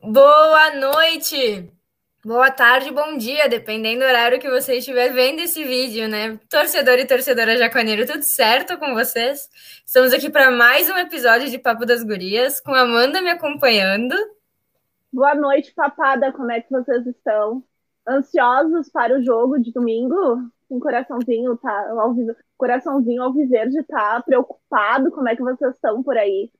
Boa noite, boa tarde, bom dia, dependendo do horário que você estiver vendo esse vídeo, né? Torcedor e torcedora jaconeiro, tudo certo com vocês? Estamos aqui para mais um episódio de Papo das Gurias, com a Amanda me acompanhando. Boa noite, papada, como é que vocês estão? Ansiosos para o jogo de domingo? Um coraçãozinho, tá? Ao, coraçãozinho ao alviverde tá preocupado? Como é que vocês estão por aí?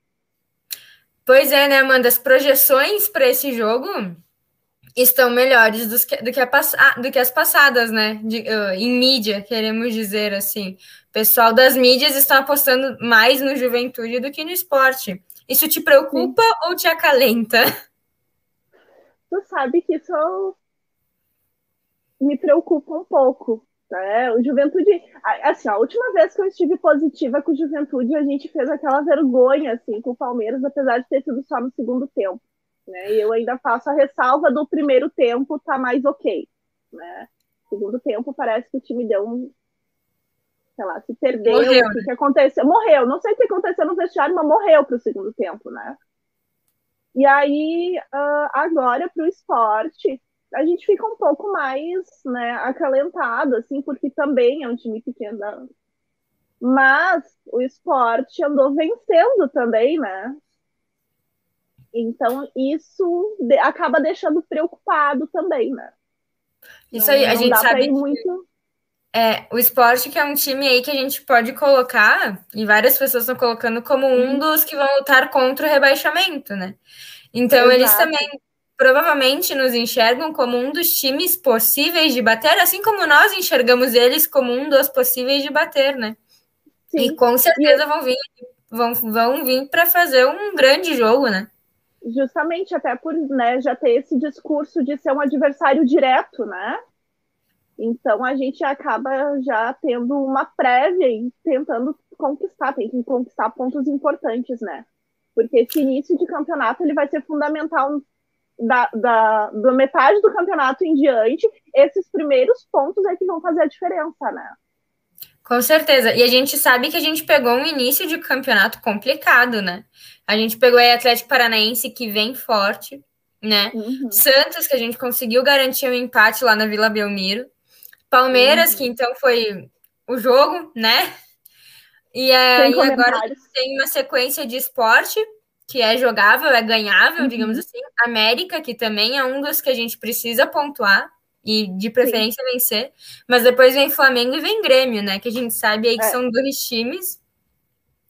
Pois é, né, Amanda? As projeções para esse jogo estão melhores do que, do que, a, do que as passadas, né? De, uh, em mídia, queremos dizer assim. O pessoal das mídias estão apostando mais no juventude do que no esporte. Isso te preocupa Sim. ou te acalenta? Tu sabe que isso me preocupa um pouco. Né? O Juventude, assim, a última vez que eu estive positiva com o Juventude, a gente fez aquela vergonha assim com o Palmeiras, apesar de ter sido só no segundo tempo. Né? E eu ainda faço a ressalva do primeiro tempo tá mais ok. Né? Segundo tempo parece que o time deu um, sei lá, se perdeu, morreu, o que, né? que aconteceu, morreu. Não sei o que aconteceu no vestiário, mas morreu para o segundo tempo, né? E aí, uh, agora para o esporte, a gente fica um pouco mais né, acalentado, assim, porque também é um time pequeno. Mas o esporte andou vencendo também, né? Então, isso acaba deixando preocupado também, né? Isso aí, não, a gente sabe muito. É, o esporte que é um time aí que a gente pode colocar, e várias pessoas estão colocando como um uhum. dos que vão lutar contra o rebaixamento, né? Então, Exato. eles também provavelmente nos enxergam como um dos times possíveis de bater, assim como nós enxergamos eles como um dos possíveis de bater, né? Sim. E com certeza vão vir, vão, vão vir para fazer um grande jogo, né? Justamente até por né, já ter esse discurso de ser um adversário direto, né? Então a gente acaba já tendo uma prévia e tentando conquistar, tem que conquistar pontos importantes, né? Porque esse início de campeonato ele vai ser fundamental da, da, da metade do campeonato em diante, esses primeiros pontos é que vão fazer a diferença, né? Com certeza. E a gente sabe que a gente pegou um início de campeonato complicado, né? A gente pegou aí Atlético Paranaense que vem forte, né? Uhum. Santos, que a gente conseguiu garantir um empate lá na Vila Belmiro. Palmeiras, uhum. que então foi o jogo, né? E aí agora tem uma sequência de esporte, que é jogável, é ganhável, uhum. digamos assim. América, que também é um dos que a gente precisa pontuar e de preferência Sim. vencer. Mas depois vem Flamengo e vem Grêmio, né? Que a gente sabe aí que é. são dois times.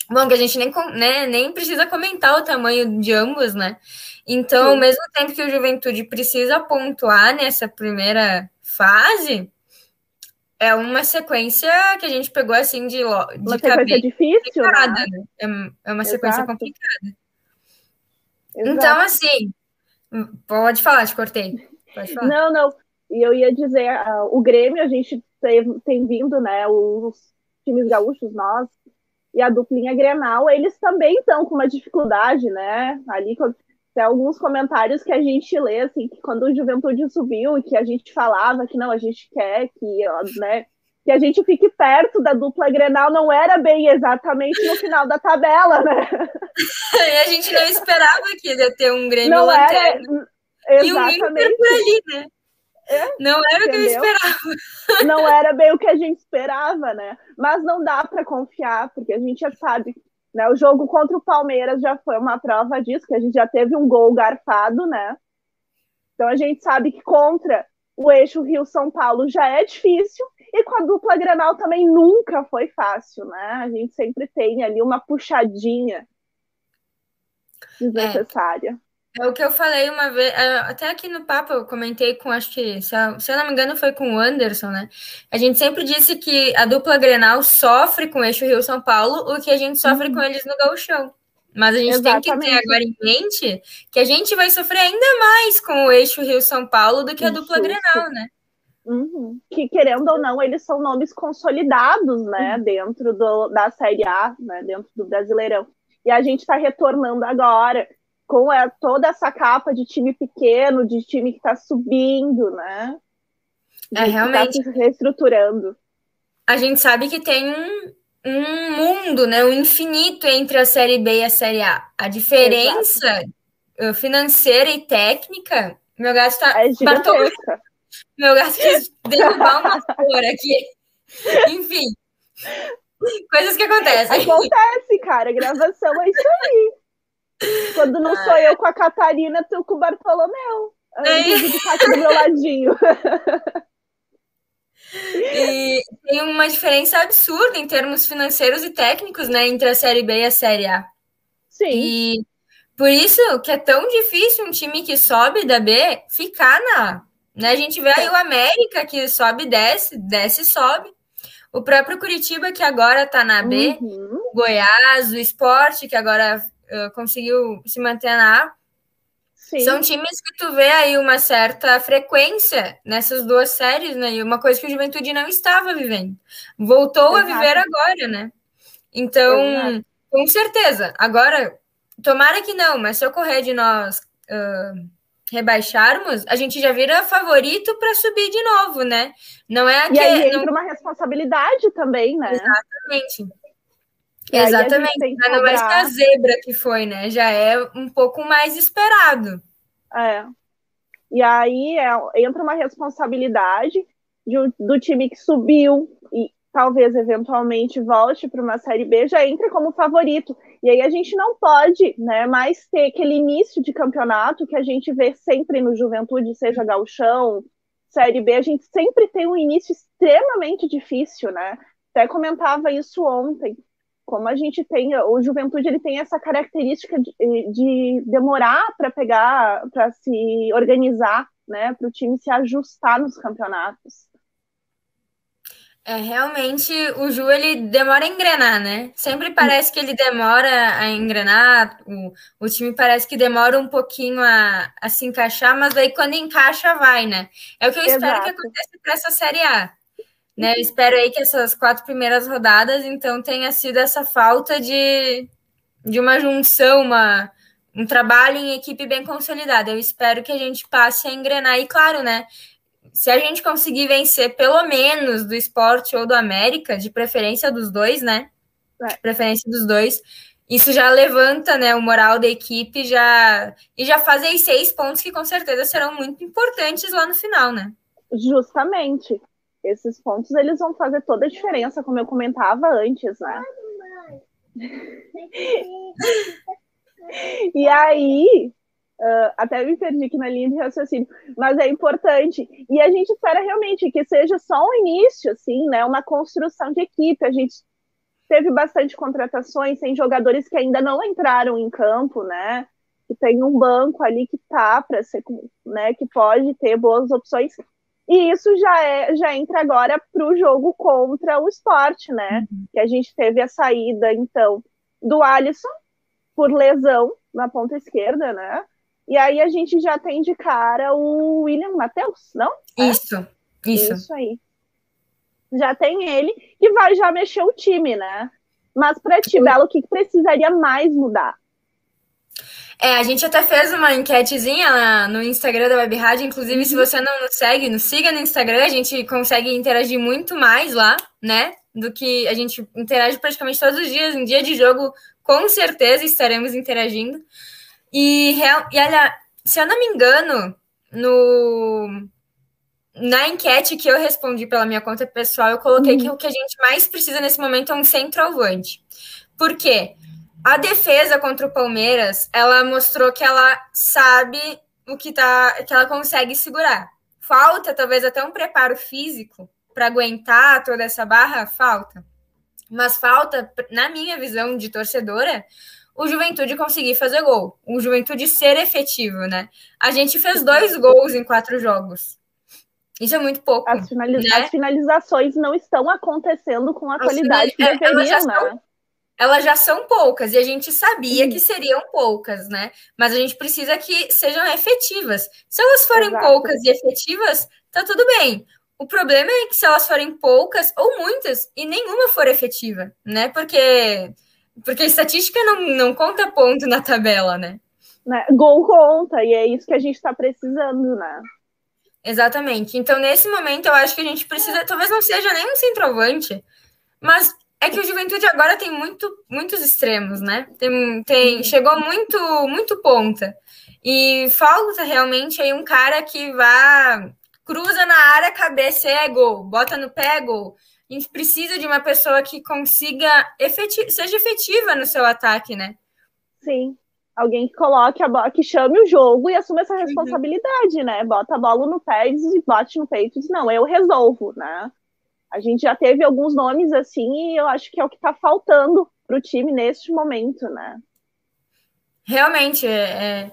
Bom, que a gente nem, né, nem precisa comentar o tamanho de ambos, né? Então, Sim. ao mesmo tempo que o Juventude precisa pontuar nessa primeira fase, é uma sequência que a gente pegou assim de, de uma sequência difícil, né? né? É, é uma sequência Exato. complicada. Então, assim, pode falar, te cortei. Falar. Não, não. E eu ia dizer, uh, o Grêmio, a gente tem, tem vindo, né? Os times gaúchos, nós, e a duplinha Grenal, eles também estão com uma dificuldade, né? Ali tem alguns comentários que a gente lê, assim, que quando o Juventude subiu e que a gente falava que não, a gente quer que, né, que a gente fique perto da dupla Grenal não era bem exatamente no final da tabela, né? e a gente não esperava que ia ter um Grêmio não lanterna. Era, exatamente. E o Inter por ali, né? É, não era entendeu? o que eu esperava. Não era bem o que a gente esperava, né? Mas não dá para confiar, porque a gente já sabe, né? O jogo contra o Palmeiras já foi uma prova disso, que a gente já teve um gol garfado, né? Então a gente sabe que contra o eixo Rio-São Paulo já é difícil, e com a dupla Granal também nunca foi fácil, né? A gente sempre tem ali uma puxadinha desnecessária. É, é o que eu falei uma vez, é, até aqui no papo eu comentei com, acho que, se eu, se eu não me engano, foi com o Anderson, né? A gente sempre disse que a dupla Grenal sofre com o eixo Rio-São Paulo, o que a gente sofre uhum. com eles no Gauchão. Mas a gente Exatamente. tem que ter agora em mente que a gente vai sofrer ainda mais com o eixo Rio-São Paulo do que a dupla Grenal, né? Uhum. Que, querendo ou não, eles são nomes consolidados, né, uhum. dentro do, da Série A, né, dentro do Brasileirão. E a gente está retornando agora com a, toda essa capa de time pequeno, de time que está subindo, né? De é, realmente. Tá se reestruturando. A gente sabe que tem um, um mundo, né, um infinito entre a Série B e a Série A. A diferença Exato uh, financeira e técnica, meu gato tá. É gigantesca. Meu gato quis derrubar uma flor aqui. Enfim. Coisas que acontecem. Acontece, cara. Gravação é isso aí. Quando não sou eu com a Catarina, tu com o Bartolomeu. É. De tá aqui do meu ladinho. E tem uma diferença absurda em termos financeiros e técnicos, né, entre a Série B e a Série A. Sim. E por isso que é tão difícil um time que sobe da B ficar na. Né? A gente vê aí o América que sobe e desce, desce e sobe. O próprio Curitiba, que agora está na B, uhum. o Goiás, o Esporte, que agora uh, conseguiu se manter na A. Sim. São times que tu vê aí uma certa frequência nessas duas séries, né? E uma coisa que o Juventude não estava vivendo. Voltou Exato. a viver agora, né? Então, Exato. com certeza. Agora, tomara que não, mas se ocorrer de nós uh, rebaixarmos, a gente já vira favorito para subir de novo, né? Não é aquele, E aí entra não... uma responsabilidade também, né? Exatamente. Exatamente, mas não mais que a zebra que foi, né? Já é um pouco mais esperado. É. E aí é, entra uma responsabilidade de, do time que subiu e talvez eventualmente volte para uma série B, já entra como favorito. E aí a gente não pode né, mais ter aquele início de campeonato que a gente vê sempre no Juventude, seja gauchão, série B, a gente sempre tem um início extremamente difícil, né? Até comentava isso ontem como a gente tem, o Juventude ele tem essa característica de, de demorar para pegar, para se organizar, né, para o time se ajustar nos campeonatos. É, realmente o Ju ele demora a engrenar, né? Sempre parece que ele demora a engrenar, o, o time parece que demora um pouquinho a, a se encaixar, mas aí quando encaixa, vai, né? É o que eu Exato. espero que aconteça para essa Série A. Né? Eu espero aí que essas quatro primeiras rodadas, então, tenha sido essa falta de, de uma junção, uma, um trabalho em equipe bem consolidado. Eu espero que a gente passe a engrenar. E claro, né? Se a gente conseguir vencer pelo menos do esporte ou do América, de preferência dos dois, né? De preferência dos dois, isso já levanta né, o moral da equipe já e já faz aí seis pontos que com certeza serão muito importantes lá no final, né? Justamente esses pontos eles vão fazer toda a diferença, como eu comentava antes, né? e aí, uh, até me perdi aqui na linha de raciocínio, mas é importante. E a gente espera realmente que seja só um início, assim, né? Uma construção de equipe. A gente teve bastante contratações, tem jogadores que ainda não entraram em campo, né? Que tem um banco ali que tá para ser, né? Que pode ter boas opções e isso já, é, já entra agora para o jogo contra o esporte, né? Uhum. Que a gente teve a saída, então, do Alisson por lesão na ponta esquerda, né? E aí a gente já tem de cara o William Matheus, não? Isso, é? isso. Isso aí. Já tem ele que vai já mexer o time, né? Mas para ti, Belo, o que precisaria mais mudar? É, a gente até fez uma enquetezinha no Instagram da Web Rádio. Inclusive, se uhum. você não nos segue, nos siga no Instagram. A gente consegue interagir muito mais lá, né? Do que a gente interage praticamente todos os dias. Em dia de jogo, com certeza estaremos interagindo. E, e olha, se eu não me engano, no, na enquete que eu respondi pela minha conta pessoal, eu coloquei uhum. que o que a gente mais precisa nesse momento é um centroavante. Por quê? A defesa contra o Palmeiras, ela mostrou que ela sabe o que tá, que ela consegue segurar. Falta talvez até um preparo físico para aguentar toda essa barra, falta. Mas falta, na minha visão de torcedora, o Juventude conseguir fazer gol, o Juventude ser efetivo, né? A gente fez dois gols em quatro jogos. Isso é muito pouco. As, finaliza né? as finalizações não estão acontecendo com a as qualidade que deveriam, né? elas já são poucas e a gente sabia uhum. que seriam poucas, né? Mas a gente precisa que sejam efetivas. Se elas forem Exato. poucas e efetivas, tá tudo bem. O problema é que se elas forem poucas ou muitas e nenhuma for efetiva, né? Porque porque a estatística não, não conta ponto na tabela, né? né? Gol conta, e é isso que a gente está precisando, né? Exatamente. Então, nesse momento, eu acho que a gente precisa, talvez não seja nem um centroavante, mas é que o Juventude agora tem muito, muitos extremos, né? Tem, tem, chegou muito, muito ponta. E falta realmente aí um cara que vá, cruza na área, cabeça é gol, bota no pé é gol. A gente precisa de uma pessoa que consiga seja efetiva no seu ataque, né? Sim. Alguém que coloque a bola, que chame o jogo e assuma essa uhum. responsabilidade, uhum. né? Bota a bola no pé e bate no peito e diz, não, eu resolvo, né? A gente já teve alguns nomes assim e eu acho que é o que está faltando para o time neste momento, né? Realmente, é, é...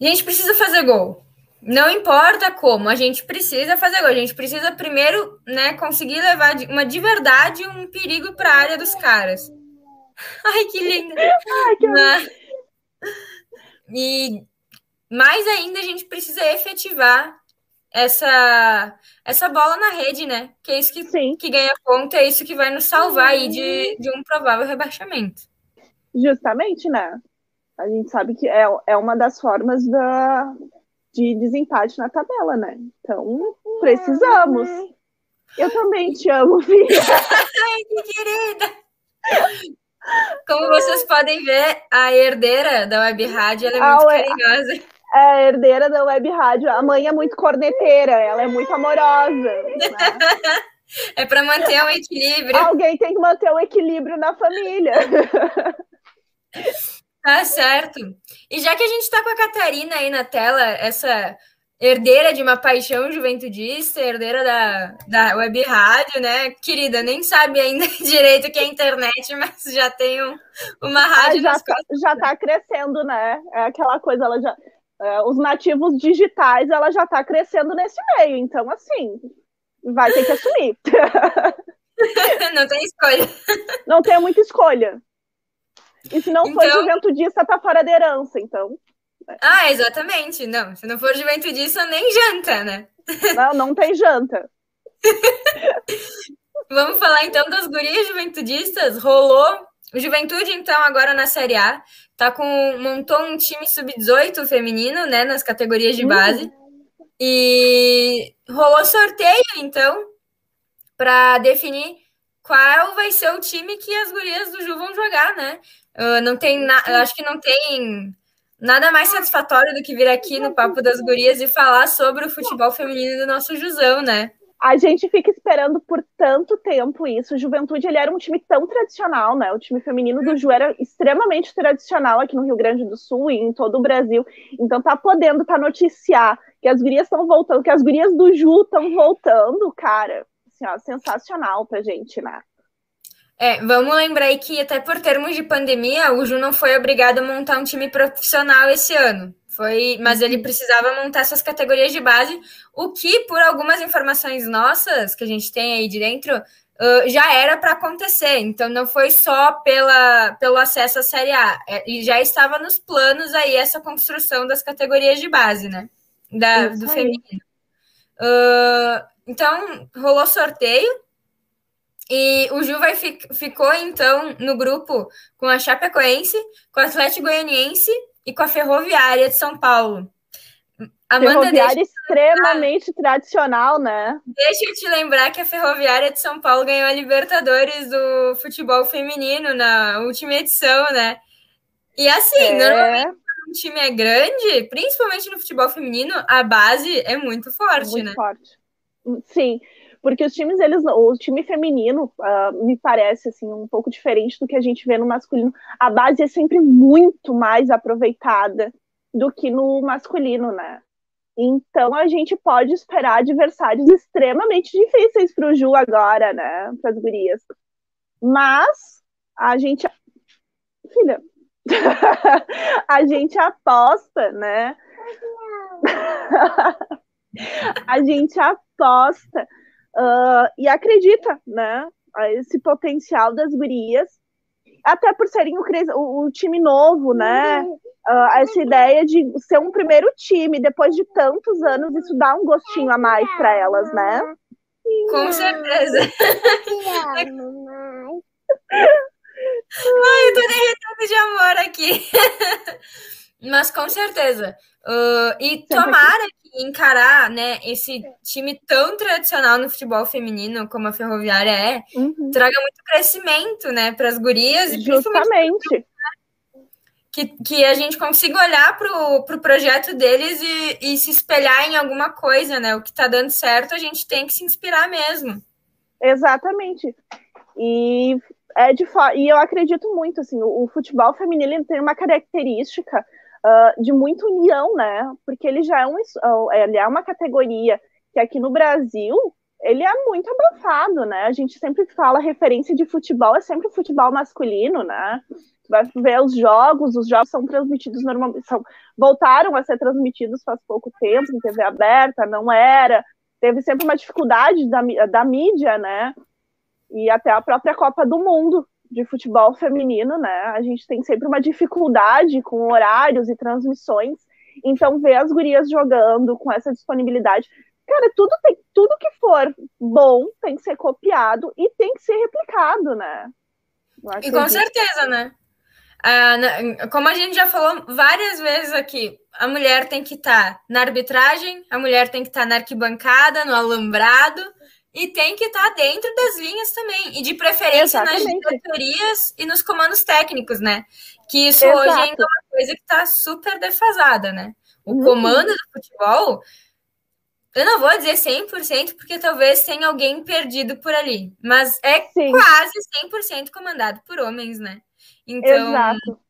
a gente precisa fazer gol. Não importa como, a gente precisa fazer gol. A gente precisa primeiro, né, conseguir levar uma de verdade um perigo para a área dos caras. Ai, que lindo! Ai, que Mas... E mais ainda a gente precisa efetivar essa essa bola na rede, né? Que é isso que, Sim. que ganha ponto, é isso que vai nos salvar aí de, de um provável rebaixamento. Justamente, né? A gente sabe que é, é uma das formas da, de desempate na tabela, né? Então, precisamos. Eu também te amo, filha. Ai, que querida! Como vocês podem ver, a herdeira da Web Rádio é muito carinhosa. É a herdeira da Web Rádio. A mãe é muito corneteira, ela é muito amorosa. Né? É para manter um equilíbrio. Alguém tem que manter o um equilíbrio na família. Tá certo. E já que a gente está com a Catarina aí na tela, essa herdeira de uma paixão juventudista, herdeira da, da web rádio, né? Querida, nem sabe ainda direito o que é internet, mas já tem um, uma rádio ah, já, tá, já está crescendo, né? É aquela coisa, ela já. É, os nativos digitais, ela já está crescendo nesse meio, então assim, vai ter que assumir. Não tem escolha. Não tem muita escolha. E se não então... for juventudista, tá fora da herança, então. Ah, exatamente. Não, se não for juventudista, nem janta, né? Não, não tem janta. Vamos falar então das gurias juventudistas. Rolou o Juventude, então, agora na Série A, tá com. montou um time sub-18 feminino, né? Nas categorias de base. Uhum. E rolou sorteio, então, para definir qual vai ser o time que as gurias do Ju vão jogar, né? Uh, não tem na... acho que não tem nada mais satisfatório do que vir aqui no Papo das Gurias e falar sobre o futebol feminino do nosso Jusão, né? A gente fica esperando por tanto tempo isso. Juventude ele era um time tão tradicional, né? O time feminino do Ju era extremamente tradicional aqui no Rio Grande do Sul e em todo o Brasil. Então tá podendo tá noticiar que as gurias estão voltando, que as gurias do Ju estão voltando, cara. Assim, ó, sensacional pra gente, né? É, vamos lembrar aí que até por termos de pandemia, o Ju não foi obrigado a montar um time profissional esse ano. Foi, mas ele uhum. precisava montar essas categorias de base, o que, por algumas informações nossas que a gente tem aí de dentro, uh, já era para acontecer. Então não foi só pela, pelo acesso à Série A, é, e já estava nos planos aí essa construção das categorias de base, né? Da, do feminino. Uh, então rolou sorteio e o Ju vai, ficou, então, no grupo com a Chapecoense, com o Atlético Goianiense e com a Ferroviária de São Paulo. Amanda, Ferroviária extremamente tradicional, né? Deixa eu te lembrar que a Ferroviária de São Paulo ganhou a Libertadores do futebol feminino na última edição, né? E assim, é... normalmente um time é grande, principalmente no futebol feminino, a base é muito forte, muito né? Forte. Sim porque os times, eles, o time feminino, uh, me parece assim, um pouco diferente do que a gente vê no masculino. A base é sempre muito mais aproveitada do que no masculino, né? Então a gente pode esperar adversários extremamente difíceis para o Ju agora, né? Para as gurias. Mas a gente. Filha, a gente aposta, né? a gente aposta uh, e acredita, né, a esse potencial das gurias, até por serem o, o, o time novo, né, uh, essa ideia de ser um primeiro time depois de tantos anos, isso dá um gostinho a mais para elas, né? Com certeza. Ai, eu tô derretendo de amor aqui. Mas com certeza. Uh, e tomara que encarar né, esse time tão tradicional no futebol feminino como a Ferroviária é, uhum. traga muito crescimento né, para as gurias e Justamente. que, que a gente consiga olhar para o pro projeto deles e, e se espelhar em alguma coisa, né? O que está dando certo, a gente tem que se inspirar mesmo. Exatamente. E é de e eu acredito muito assim, o, o futebol feminino tem uma característica uh, de muita união, né? Porque ele já é um ele é uma categoria que aqui no Brasil ele é muito abafado, né? A gente sempre fala referência de futebol é sempre o futebol masculino, né? vai ver os jogos, os jogos são transmitidos normalmente, são, voltaram a ser transmitidos faz pouco tempo em TV aberta, não era, teve sempre uma dificuldade da, da mídia, né? E até a própria Copa do Mundo de futebol feminino, né? A gente tem sempre uma dificuldade com horários e transmissões. Então, ver as gurias jogando com essa disponibilidade. Cara, tudo, tem, tudo que for bom tem que ser copiado e tem que ser replicado, né? E com certeza, né? Ah, como a gente já falou várias vezes aqui, a mulher tem que estar tá na arbitragem, a mulher tem que estar tá na arquibancada, no alambrado, e tem que estar tá dentro das linhas também, e de preferência Exatamente. nas diretorias e nos comandos técnicos, né? Que isso Exato. hoje ainda é uma coisa que está super defasada, né? O uhum. comando do futebol, eu não vou dizer 100%, porque talvez tenha alguém perdido por ali, mas é Sim. quase 100% comandado por homens, né? Então, Exato.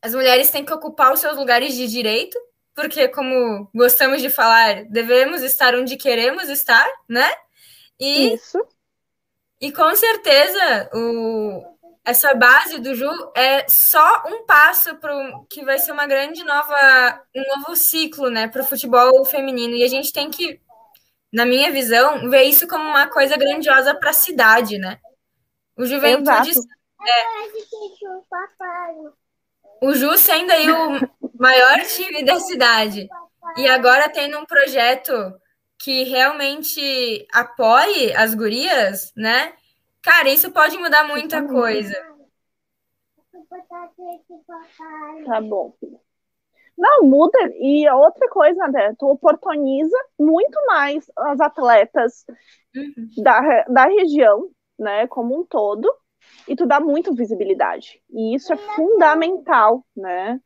as mulheres têm que ocupar os seus lugares de direito, porque, como gostamos de falar, devemos estar onde queremos estar, né? E, Isso. E com certeza o, essa base do Ju é só um passo para que vai ser uma grande nova, um novo ciclo, né, para o futebol feminino. E a gente tem que, na minha visão, ver isso como uma coisa grandiosa para a cidade, né? O Juventude é, o Ju sendo aí o maior time da cidade e agora tendo um projeto que realmente apoie as gurias, né? Cara, isso pode mudar muita coisa. Tá bom. Não, muda. E outra coisa, André, tu oportuniza muito mais as atletas uhum. da, da região, né, como um todo, e tu dá muito visibilidade. E isso é fundamental, né?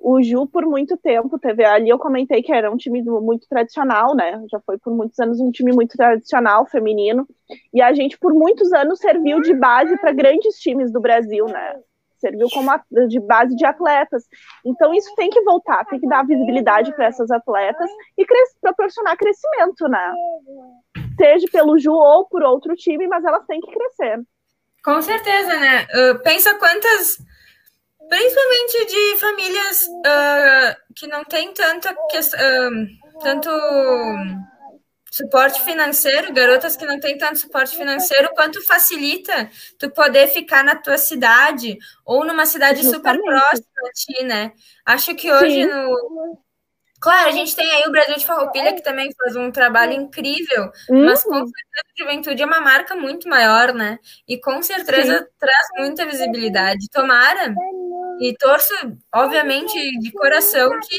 O Ju, por muito tempo, teve ali, eu comentei que era um time muito tradicional, né? Já foi por muitos anos um time muito tradicional, feminino. E a gente, por muitos anos, serviu de base para grandes times do Brasil, né? Serviu como de base de atletas. Então, isso tem que voltar, tem que dar visibilidade para essas atletas e cres proporcionar crescimento, né? Seja pelo Ju ou por outro time, mas elas têm que crescer. Com certeza, né? Uh, pensa quantas, principalmente de famílias uh, que não tem tanta uh, tanto suporte financeiro, garotas que não têm tanto suporte financeiro, quanto facilita tu poder ficar na tua cidade ou numa cidade Justamente. super próxima a ti, né? Acho que hoje Sim. no Claro, a gente tem aí o Brasil de Farroupilha, que também faz um trabalho incrível, uhum. mas com certeza a juventude é uma marca muito maior, né? E com certeza Sim. traz muita visibilidade. Tomara e torço, obviamente, de coração que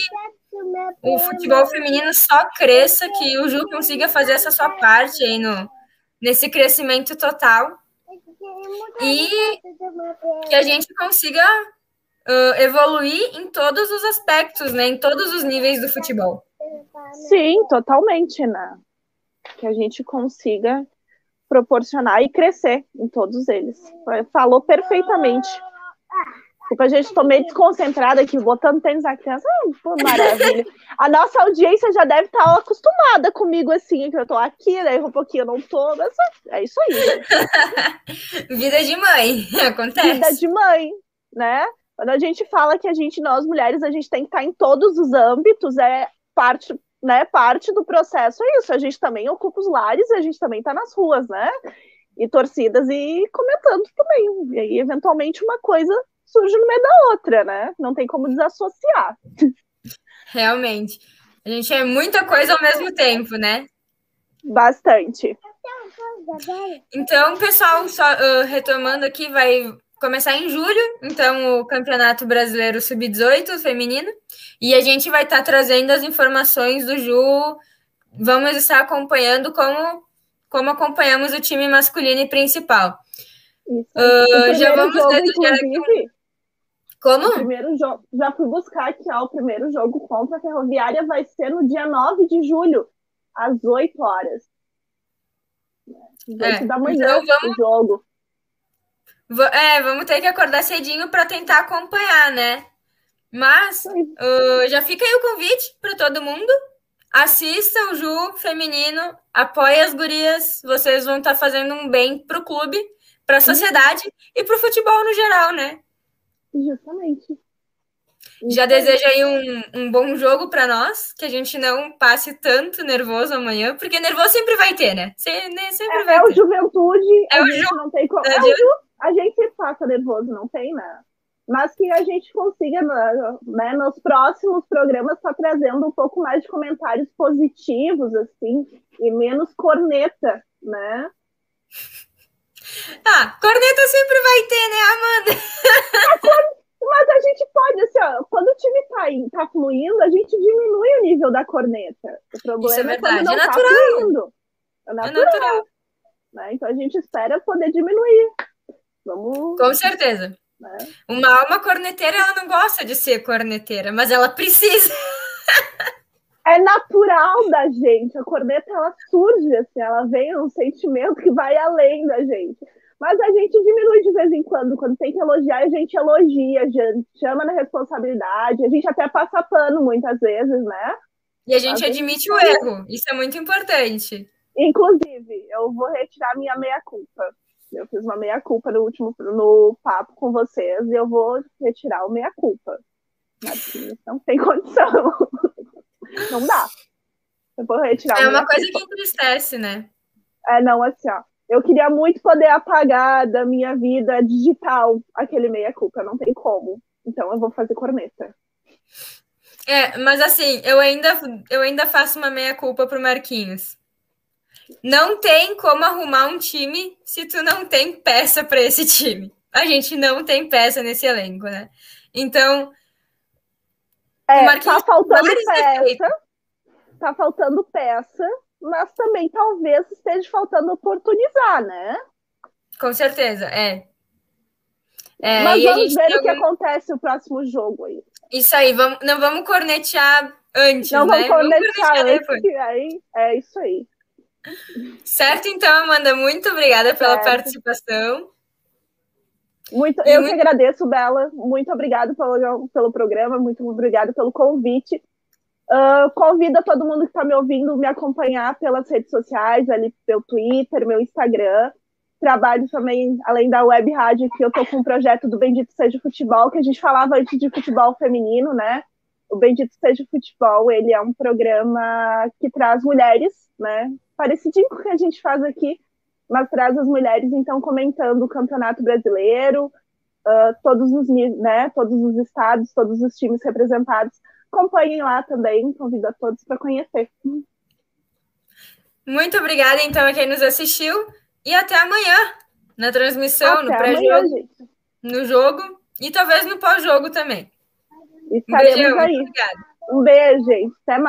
o futebol feminino só cresça, que o Ju consiga fazer essa sua parte aí no, nesse crescimento total e que a gente consiga uh, evoluir em todos os aspectos, né? Em todos os níveis do futebol. Sim, totalmente, né? Que a gente consiga proporcionar e crescer em todos eles. Falou perfeitamente. Desculpa, a gente tô meio desconcentrada aqui, botando tênis na criança. Ah, pô, maravilha. A nossa audiência já deve estar tá acostumada comigo assim, que eu tô aqui, daí um pouquinho eu não tô. Mas é isso aí. Vida de mãe, acontece. Vida de mãe, né? Quando a gente fala que a gente, nós mulheres, a gente tem que estar em todos os âmbitos, é parte, né, parte do processo é isso. A gente também ocupa os lares e a gente também está nas ruas, né? E torcidas e comentando também. E aí, eventualmente, uma coisa surge no meio da outra, né? Não tem como desassociar. Realmente. A gente é muita coisa ao mesmo tempo, né? Bastante. Então, pessoal, só uh, retomando aqui, vai começar em julho, então, o Campeonato Brasileiro Sub-18 feminino. E a gente vai estar tá trazendo as informações do Ju. Vamos estar acompanhando como, como acompanhamos o time masculino e principal. Uh, já vamos jogo, desejar aqui. Como? O primeiro jogo, já fui buscar aqui, ó, o primeiro jogo contra a Ferroviária vai ser no dia 9 de julho, às 8 horas. Às 8 é, da manhã então vamos... o jogo. É, vamos ter que acordar cedinho para tentar acompanhar, né? Mas uh, já fica aí o convite para todo mundo. Assista o Ju feminino, apoie as gurias. Vocês vão estar tá fazendo um bem para o clube, para a sociedade e para o futebol no geral, né? Justamente. Já desejo aí um, um bom jogo para nós, que a gente não passe tanto nervoso amanhã, porque nervoso sempre vai ter, né? Sempre, né, sempre é, vai é ter. o Juventude, é a o gente ju... não tem como. É, é ju... A gente sempre passa nervoso, não tem, né? Mas que a gente consiga, né, nos próximos programas, estar tá trazendo um pouco mais de comentários positivos, assim, e menos corneta, né? Ah, corneta sempre vai ter, né, Amanda? Mas a gente pode, assim, ó, quando o time tá, tá fluindo, a gente diminui o nível da corneta. O problema Isso é, verdade. é quando não é natural. tá fluindo. É natural. É natural. Né? Então a gente espera poder diminuir. Vamos... Com certeza. Né? Uma alma corneteira, ela não gosta de ser corneteira, mas ela precisa. é natural da gente. A corneta ela surge, assim, ela vem um sentimento que vai além da gente. Mas a gente diminui de vez em quando. Quando tem que elogiar, a gente elogia, a gente chama na responsabilidade, a gente até passa pano muitas vezes, né? E a gente admite o erro, isso é muito importante. Inclusive, eu vou retirar minha meia-culpa. Eu fiz uma meia-culpa no último no papo com vocês e eu vou retirar o meia-culpa. Não tem condição. Não dá. Eu vou retirar É uma coisa que entristece, né? É, não, assim, ó. Eu queria muito poder apagar da minha vida digital aquele meia-culpa. Não tem como. Então eu vou fazer corneta. É, mas assim, eu ainda, eu ainda faço uma meia-culpa pro Marquinhos. Não tem como arrumar um time se tu não tem peça para esse time. A gente não tem peça nesse elenco, né? Então. É, tá faltando peça. Tá faltando peça mas também talvez esteja faltando oportunizar, né? Com certeza, é. é mas vamos ver o que acontece no próximo jogo aí. Isso aí, vamos, não vamos cornetear antes, não né? Vamos cornetear, vamos cornetear antes, aí, é isso aí. Certo, então, Amanda, muito obrigada pela certo. participação. Muito, eu muito... que agradeço, Bela. Muito obrigada pelo, pelo programa, muito obrigada pelo convite. Uh, convido todo mundo que está me ouvindo me acompanhar pelas redes sociais, ali pelo Twitter, meu Instagram. Trabalho também, além da web rádio, que eu estou com um projeto do Bendito Seja Futebol, que a gente falava antes de futebol feminino, né? O Bendito Seja Futebol, ele é um programa que traz mulheres, né? Parecidinho com o que a gente faz aqui, mas traz as mulheres, então, comentando o Campeonato Brasileiro, uh, todos os, né, todos os estados, todos os times representados acompanhem lá também, convido a todos para conhecer. Muito obrigada, então, a quem nos assistiu e até amanhã na transmissão, até no pré-jogo, no jogo e talvez no pós-jogo também. Estaremos um beijão, aí. Obrigada. Um beijo, gente. Até mais.